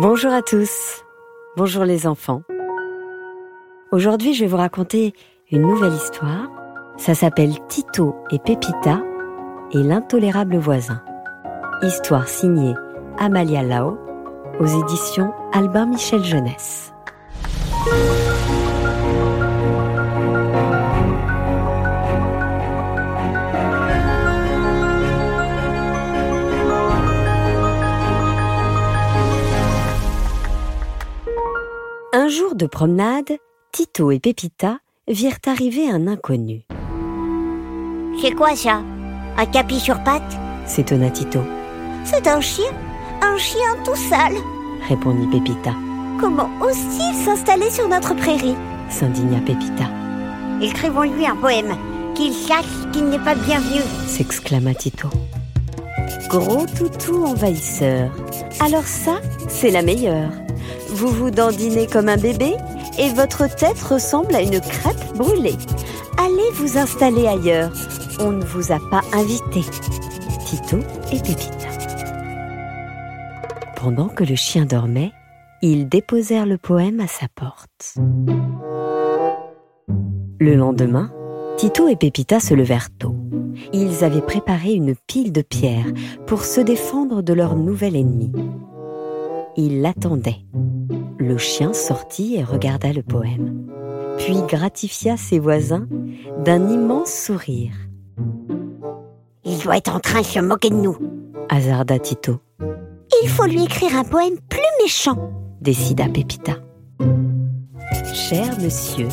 Bonjour à tous. Bonjour les enfants. Aujourd'hui, je vais vous raconter une nouvelle histoire. Ça s'appelle Tito et Pepita et l'intolérable voisin. Histoire signée Amalia Lao aux éditions Albin Michel Jeunesse. Un jour de promenade, Tito et Pepita virent arriver un inconnu. C'est quoi ça? Un capi sur pattes? S'étonna Tito, C'est un chien Un chien tout sale répondit Pepita. Comment ose-t-il s'installer sur notre prairie? S'indigna Pepita, Écrivons-lui un poème, qu'il sache qu'il n'est pas bienvenu. s'exclama Tito. Gros toutou envahisseur. Alors ça, c'est la meilleure. Vous vous dandinez comme un bébé et votre tête ressemble à une crêpe brûlée. Allez vous installer ailleurs. On ne vous a pas invité. Tito et Pépita. Pendant que le chien dormait, ils déposèrent le poème à sa porte. Le lendemain, Tito et Pépita se levèrent tôt. Ils avaient préparé une pile de pierres pour se défendre de leur nouvel ennemi. Ils l'attendaient. Le chien sortit et regarda le poème, puis gratifia ses voisins d'un immense sourire. Il doit être en train de se moquer de nous. Hasarda Tito, Il faut lui écrire un poème plus méchant. décida Pépita. Cher monsieur,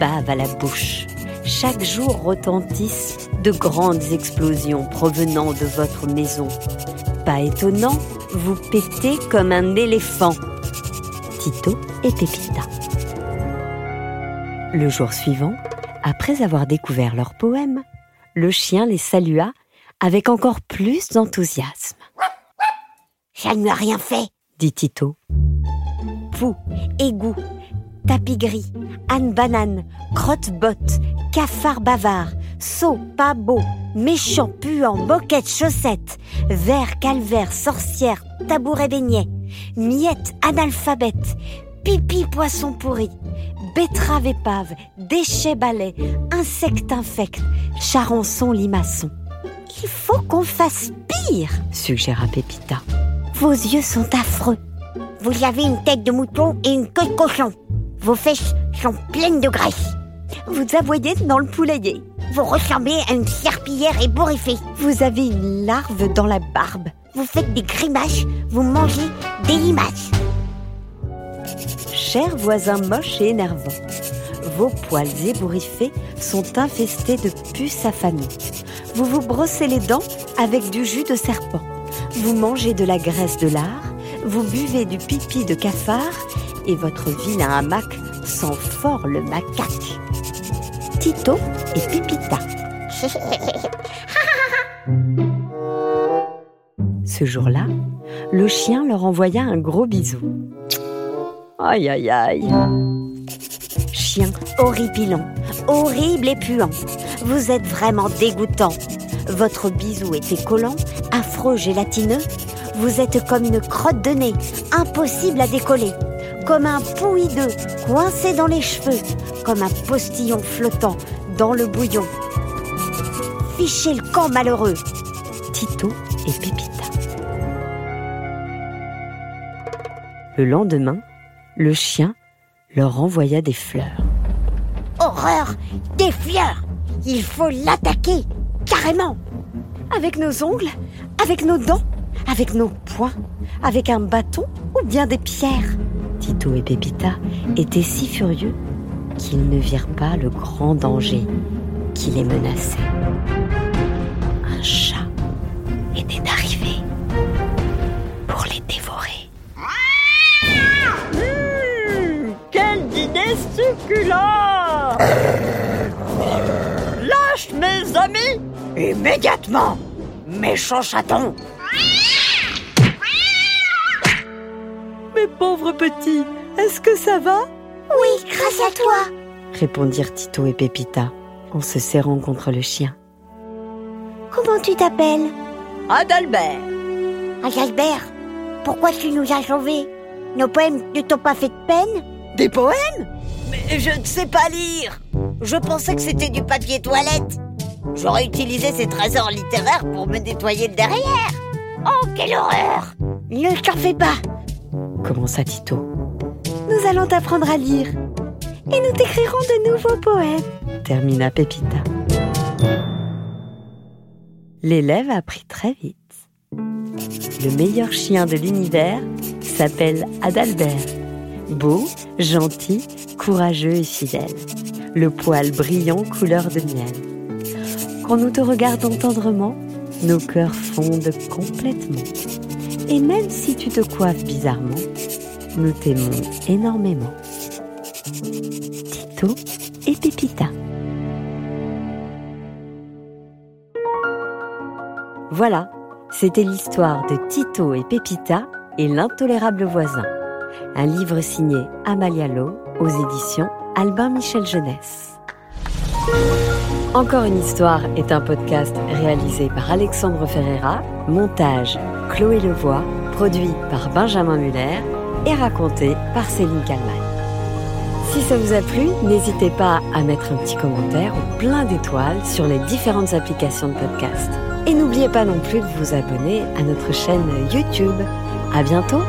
bave à la bouche. Chaque jour retentissent de grandes explosions provenant de votre maison. Pas étonnant, vous pétez comme un éléphant. Tito et Pépita. Le jour suivant, après avoir découvert leur poème, le chien les salua avec encore plus d'enthousiasme. Ça ne lui a rien fait. dit Tito. Pou, égout, tapis gris, âne banane, crotte-botte, cafard bavard, sot, pas beau, méchant, puant, moquette, chaussette, vert, calvaire, sorcière, tabouret beignet, miette, analphabète, pipi, poisson pourri, betterave épave, déchet balai, insecte infect, charançon limaçon. Il faut qu'on fasse pire, suggéra Pépita. Vos yeux sont affreux. Vous avez une tête de mouton et une queue de cochon. Vos fesses sont pleines de graisse. Vous aboyez dans le poulailler. Vous ressemblez à une serpillière ébouriffée. Vous avez une larve dans la barbe. Vous faites des grimaces. Vous mangez des limaces. Chers voisins moches et énervants, vos poils ébouriffés sont infestés de puces affamées. Vous vous brossez les dents avec du jus de serpent. Vous mangez de la graisse de lard. Vous buvez du pipi de cafard. Et votre vilain hamac sent fort le macaque. Tito et Pipita. Ce jour-là, le chien leur envoya un gros bisou. Aïe aïe aïe. Chien horripilant, horrible et puant. Vous êtes vraiment dégoûtant. Votre bisou était collant, affreux, gélatineux. Vous êtes comme une crotte de nez, impossible à décoller. Comme un pou hideux, coincé dans les cheveux. Comme un postillon flottant dans le bouillon. Fichez le camp malheureux. Tito et Pépita. Le lendemain, le chien leur envoya des fleurs. Horreur Des fleurs Il faut l'attaquer Carrément Avec nos ongles Avec nos dents Avec nos poings Avec un bâton Ou bien des pierres Tito et Pépita étaient si furieux qu'ils ne virent pas le grand danger qui les menaçait. Un chat était arrivé pour les dévorer. Quel dîner succulent Lâche mes amis Immédiatement Méchant chaton Mes pauvres petits, est-ce que ça va? Oui, grâce à toi. Répondirent Tito et Pépita en se serrant contre le chien. Comment tu t'appelles? Adalbert. Adalbert, pourquoi tu nous as sauvés? Nos poèmes ne t'ont pas fait de peine? Des poèmes? Mais je ne sais pas lire. Je pensais que c'était du papier toilette. J'aurais utilisé ces trésors littéraires pour me nettoyer le derrière. Oh, quelle horreur! Ne t'en fais pas! Commença Tito. Nous allons t'apprendre à lire et nous t'écrirons de nouveaux poèmes, termina Pépita. L'élève apprit très vite. Le meilleur chien de l'univers s'appelle Adalbert. Beau, gentil, courageux et fidèle. Le poil brillant couleur de miel. Quand nous te regardons tendrement, nos cœurs fondent complètement. Et même si tu te coiffes bizarrement, nous t'aimons énormément. Tito et Pépita. Voilà, c'était l'histoire de Tito et Pépita et l'intolérable voisin. Un livre signé Amalia Lo aux éditions Albin Michel Jeunesse. Encore une histoire est un podcast réalisé par Alexandre Ferreira, montage Chloé Levoix, produit par Benjamin Muller et raconté par Céline Kalman. Si ça vous a plu, n'hésitez pas à mettre un petit commentaire ou plein d'étoiles sur les différentes applications de podcast. Et n'oubliez pas non plus de vous abonner à notre chaîne YouTube. À bientôt!